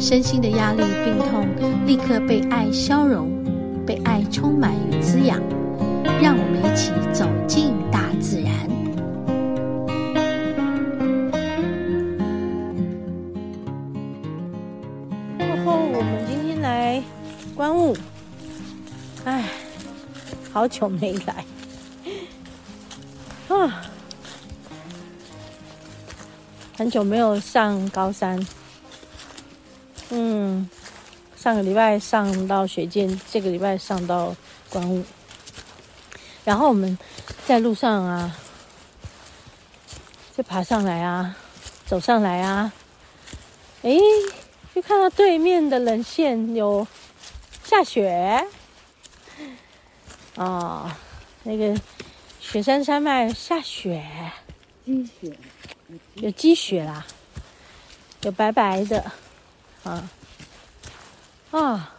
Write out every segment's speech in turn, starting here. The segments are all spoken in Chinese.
身心的压力、病痛立刻被爱消融，被爱充满与滋养。让我们一起走进大自然。然后我们今天来观雾，哎，好久没来啊。很久没有上高山，嗯，上个礼拜上到雪见，这个礼拜上到观雾，然后我们在路上啊，就爬上来啊，走上来啊，诶，就看到对面的冷线有下雪，哦，那个雪山山脉下雪，积雪。有积雪啦，有白白的，啊，啊，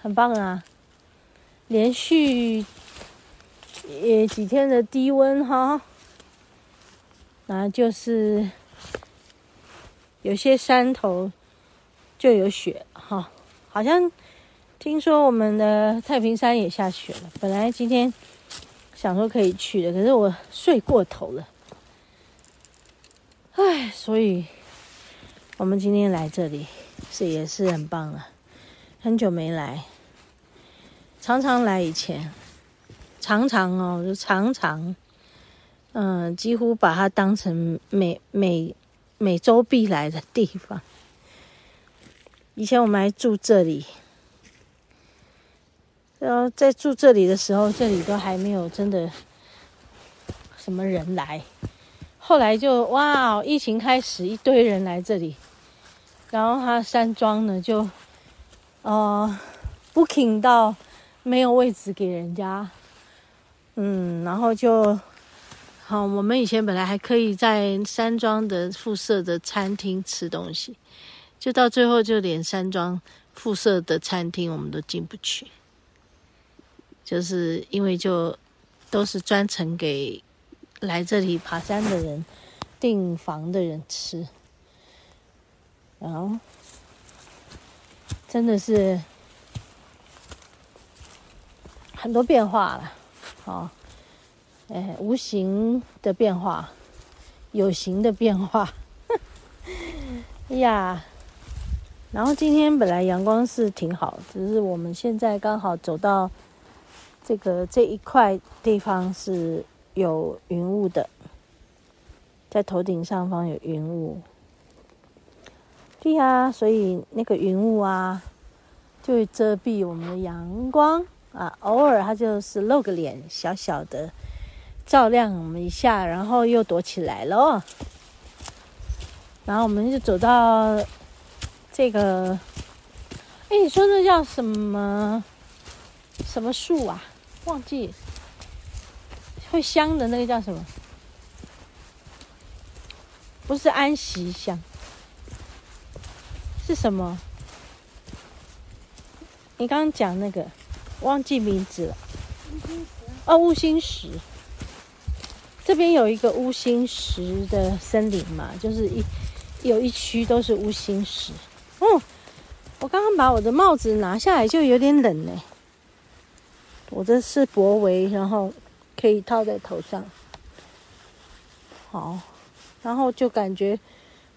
很棒啊！连续也几天的低温哈，那就是有些山头就有雪哈，好像听说我们的太平山也下雪了。本来今天想说可以去的，可是我睡过头了。唉，所以我们今天来这里是也是很棒了，很久没来，常常来以前，常常哦，就常常，嗯，几乎把它当成每每每周必来的地方。以前我们还住这里，然后在住这里的时候，这里都还没有真的什么人来。后来就哇，疫情开始，一堆人来这里，然后他山庄呢就，呃，booking 到没有位置给人家，嗯，然后就，好，我们以前本来还可以在山庄的附设的餐厅吃东西，就到最后就连山庄附设的餐厅我们都进不去，就是因为就都是专程给。来这里爬山的人，订房的人吃，然后真的是很多变化了，好，哎，无形的变化，有形的变化，哎 呀，然后今天本来阳光是挺好，只是我们现在刚好走到这个这一块地方是。有云雾的，在头顶上方有云雾，对呀，所以那个云雾啊，就会遮蔽我们的阳光啊，偶尔它就是露个脸，小小的照亮我们一下，然后又躲起来了。然后我们就走到这个，哎，你说那叫什么什么树啊？忘记。会香的那个叫什么？不是安息香，是什么？你刚刚讲那个，忘记名字了。乌心石。哦，乌心石。这边有一个乌心石的森林嘛，就是一有一区都是乌心石。哦，我刚刚把我的帽子拿下来，就有点冷呢。我这是薄围，然后。可以套在头上，好，然后就感觉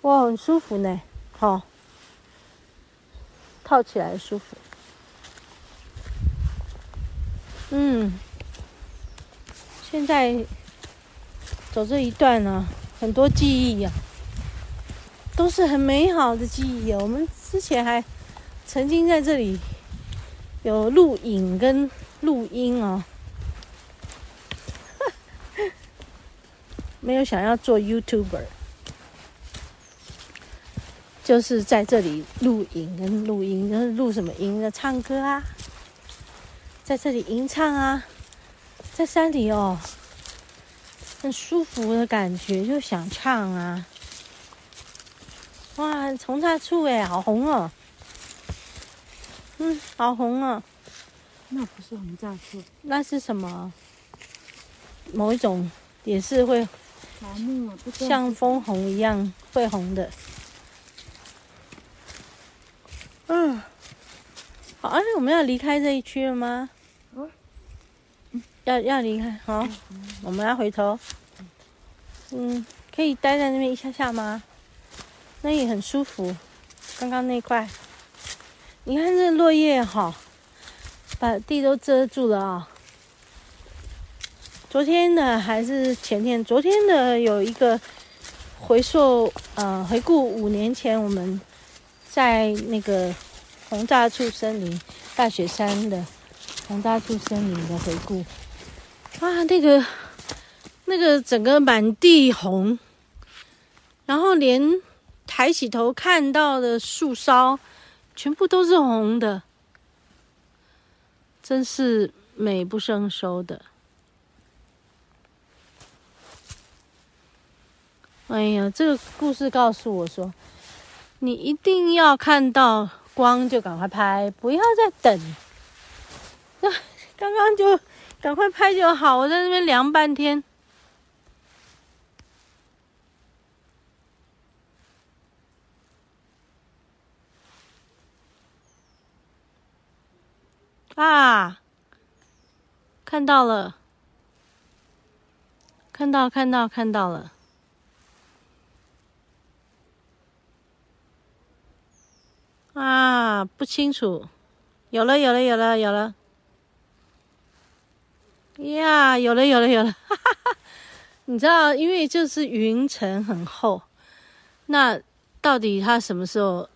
哇，很舒服呢，好，套起来舒服。嗯，现在走这一段呢，很多记忆呀，都是很美好的记忆。我们之前还曾经在这里有录影跟录音哦。没有想要做 YouTuber，就是在这里露营跟录音，跟录什么音呢？唱歌啊，在这里吟唱啊，在山里哦，很舒服的感觉，就想唱啊。哇，红炸醋哎，好红哦！嗯，好红哦。那不是红炸树，那是什么？某一种也是会，像枫红一样会红的。嗯，好，而且我们要离开这一区了吗？嗯，要要离开，好，我们要回头。嗯，可以待在那边一下下吗？那也很舒服。刚刚那块，你看这落叶哈。把地都遮住了啊！昨天的还是前天？昨天的有一个回溯，呃，回顾五年前我们在那个红炸醋森林大雪山的红炸醋森林的回顾。哇，那个那个整个满地红，然后连抬起头看到的树梢全部都是红的。真是美不胜收的。哎呀，这个故事告诉我说，你一定要看到光就赶快拍，不要再等。那 刚刚就赶快拍就好，我在那边凉半天。啊！看到了，看到看到看到了。啊，不清楚。有了有了有了有了。呀，有了有了有了。哈哈哈。你知道，因为就是云层很厚，那到底它什么时候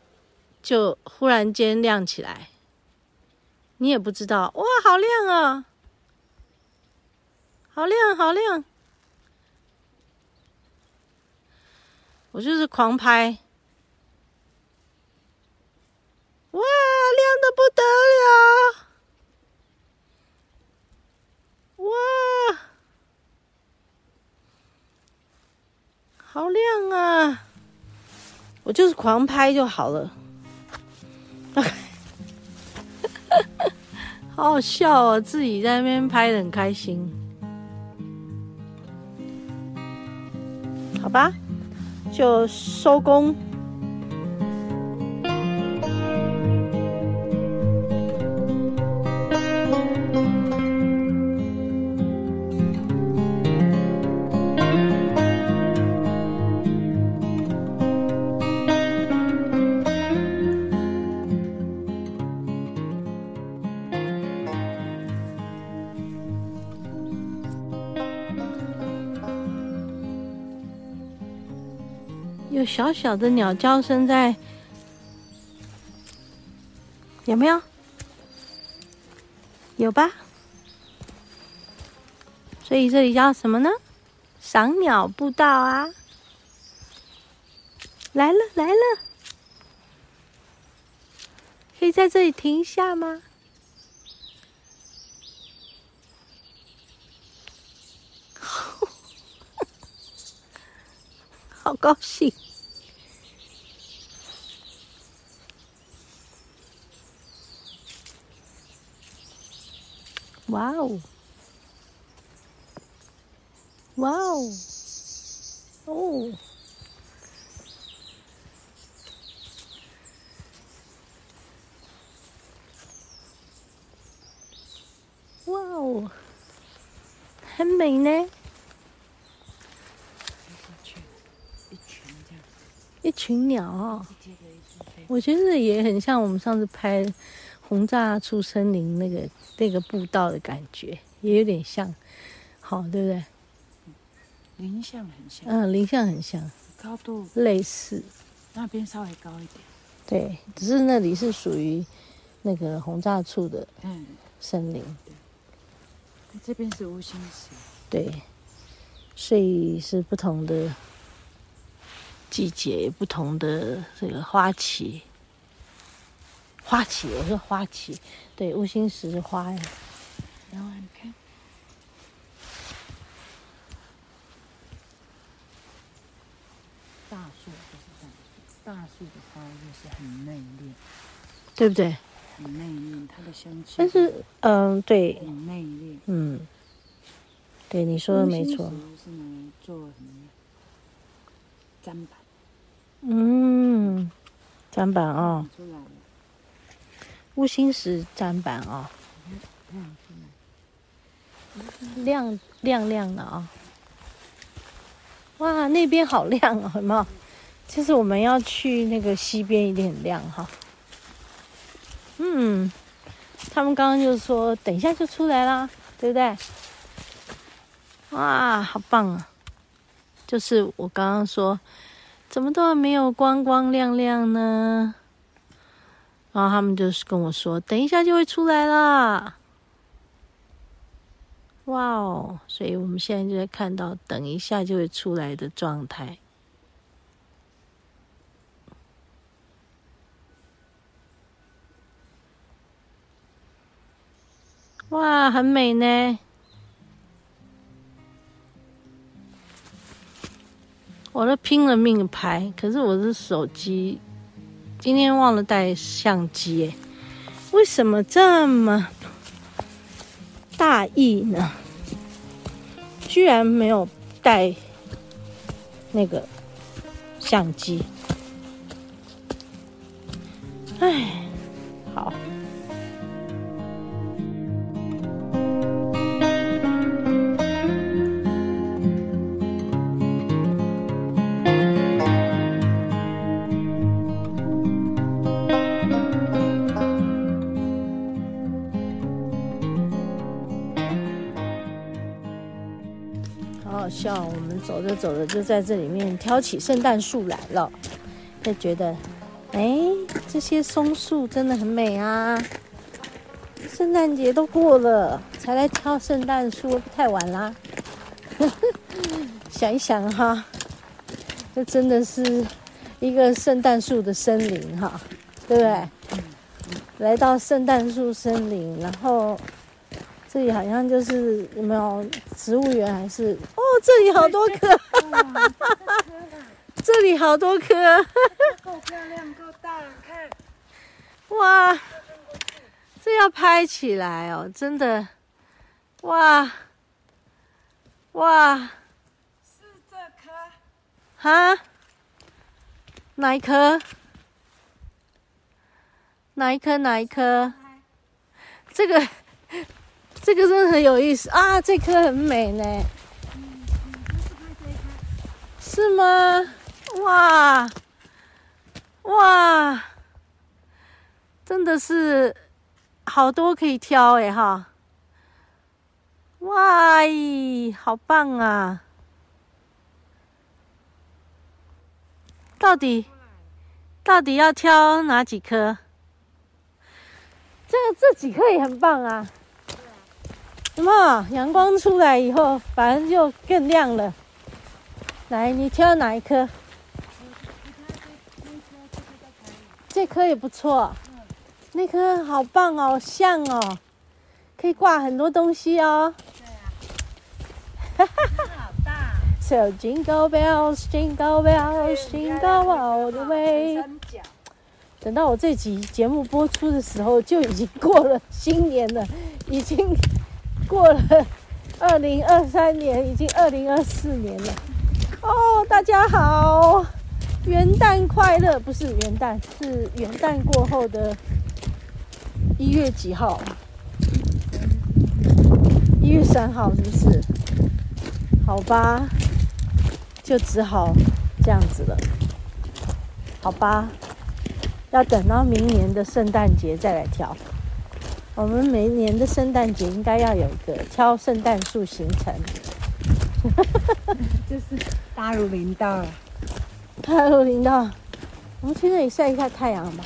就忽然间亮起来？你也不知道哇，好亮啊！好亮，好亮！我就是狂拍，哇，亮的不得了！哇，好亮啊！我就是狂拍就好了。好好笑哦，自己在那边拍的很开心。好吧，就收工。有小小的鸟叫声在，有没有？有吧？所以这里叫什么呢？赏鸟步道啊！来了来了，可以在这里停一下吗？好高兴！哇哦！哇哦！哦！哇哦！很美呢。一群鸟哦，我觉得也很像我们上次拍红炸出森林那个那个步道的感觉，也有点像，好，对不对？林像很像。嗯，林相很像。高度类似。那边稍微高一点。对，只是那里是属于那个红炸处的森林。嗯。这边是无心石。对，所以是不同的。季节不同的这个花期，花旗，我说花旗，对，乌心石花呀。然后你看，大树就是大树，大树的花就是很内敛，对不对？很内敛，它的香气。但是，嗯，对，很内敛，嗯，对，你说的没错。是能做什么？砧板。嗯，砧板啊。出来了。乌心石展板啊。亮亮亮的啊！哇，那边好亮啊，有没有？其实我们要去那个西边一定很亮哈。嗯，他们刚刚就说等一下就出来啦，对不对？哇，好棒啊！就是我刚刚说，怎么都没有光光亮亮呢？然后他们就是跟我说，等一下就会出来啦。哇哦！所以我们现在就在看到，等一下就会出来的状态。哇，很美呢！我都拼了命拍，可是我的手机今天忘了带相机，为什么这么大意呢？居然没有带那个相机，哎，好。走着走着，就在这里面挑起圣诞树来了，就觉得，哎，这些松树真的很美啊！圣诞节都过了，才来挑圣诞树，太晚啦。想一想哈，这真的是一个圣诞树的森林哈，对不对？来到圣诞树森林，然后。这里好像就是有没有植物园还是哦？这里好多棵，这里好多棵，够漂亮，够大，看，哇，这要拍起来哦，真的，哇，哇，是这棵，哈？哪一棵？哪一棵？哪一棵？这个。这个真的很有意思啊！这棵很美呢。嗯，是，是吗？哇哇，真的是好多可以挑哎哈！哇咦，好棒啊！到底到底要挑哪几棵？这这几棵也很棒啊！什么？阳光出来以后，反正就更亮了。来，你挑哪一颗？这颗也不错。那颗好棒哦，像哦，可以挂很多东西哦。对啊。哈哈哈。好大。So jingle bells, jingle bells, jingle all the way。等到我这集节目播出的时候，就已经过了新年了，已经。过了二零二三年，已经二零二四年了。哦，大家好，元旦快乐！不是元旦，是元旦过后的一月几号？一月三号，是不是？好吧，就只好这样子了。好吧，要等到明年的圣诞节再来挑。我们每一年的圣诞节应该要有一个敲圣诞树行程，就是大如林道，大如林道，我们去那里晒一下太阳吧。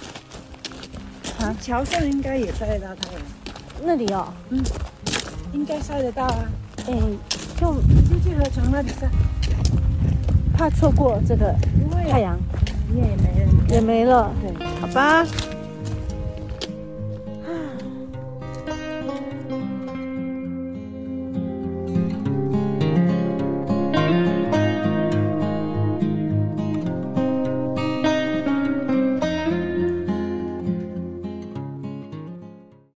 啊，桥上应该也晒得到太阳。那里哦，嗯，应该晒得到啊。哎，就你进去河床那里晒。怕错过这个太阳，也没了，也没了，对，好吧。